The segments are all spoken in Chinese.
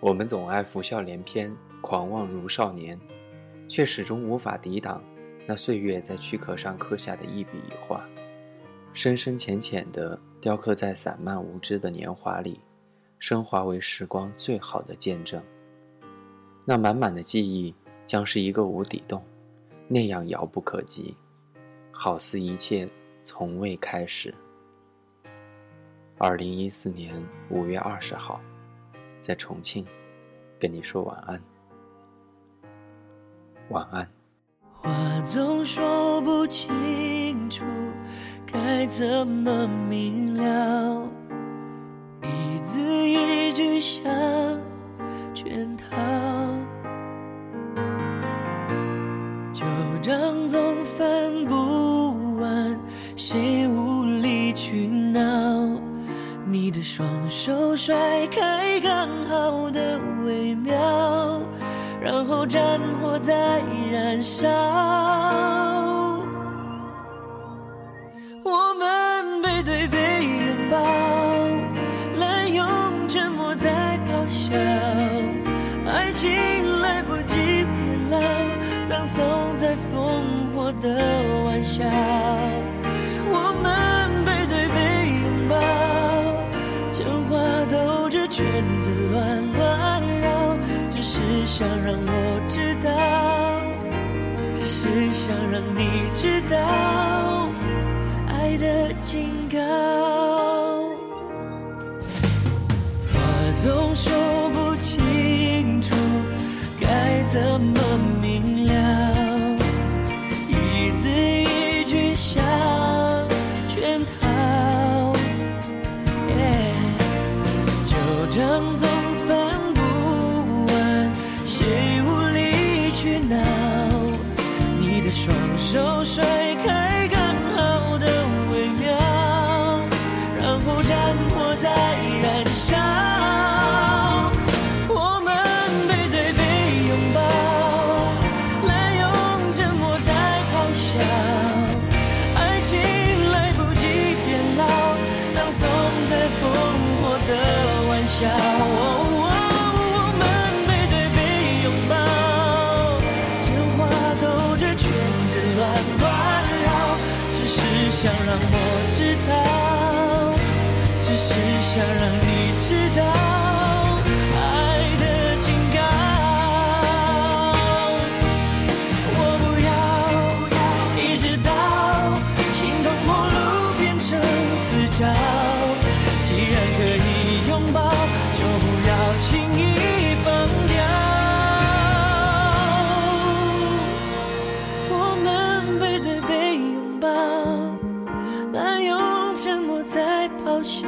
我们总爱浮笑连篇，狂妄如少年，却始终无法抵挡那岁月在躯壳上刻下的一笔一画，深深浅浅地雕刻在散漫无知的年华里，升华为时光最好的见证。那满满的记忆将是一个无底洞，那样遥不可及，好似一切从未开始。二零一四年五月二十号，在重庆，跟你说晚安。晚安。话总说不清楚，该怎么明了？一字一句像圈套，旧账总翻不完，谁无理取闹？你的双手甩开刚好的微妙，然后战火在燃烧。我们背对背拥抱，滥用沉默在咆哮，爱情来不及变老，葬送在烽火的玩笑。真话兜着圈子乱乱绕，只是想让我知道，只是想让你知道爱的警告。总翻不完，谁无理取闹？你的双手甩开刚好的微妙，然后战火在燃烧。我们背对背拥抱，滥用沉默在咆哮，爱情来不及变老，葬送在烽火的我们背对背拥抱，真话兜着圈子乱乱绕，只是想让我知道，只是想让你知道。咆哮，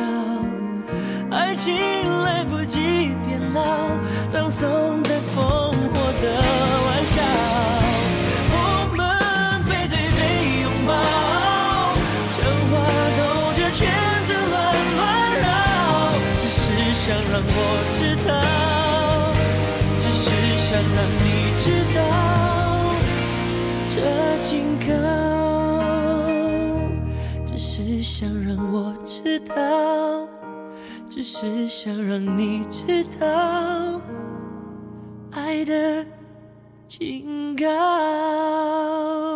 爱情来不及变老，葬送在烽火的玩笑。我们背对背拥抱，真话兜着圈子乱乱绕，只是想让我知道，只是想让你知道这警告，只是想让我知道，只是想让你知道爱的警告。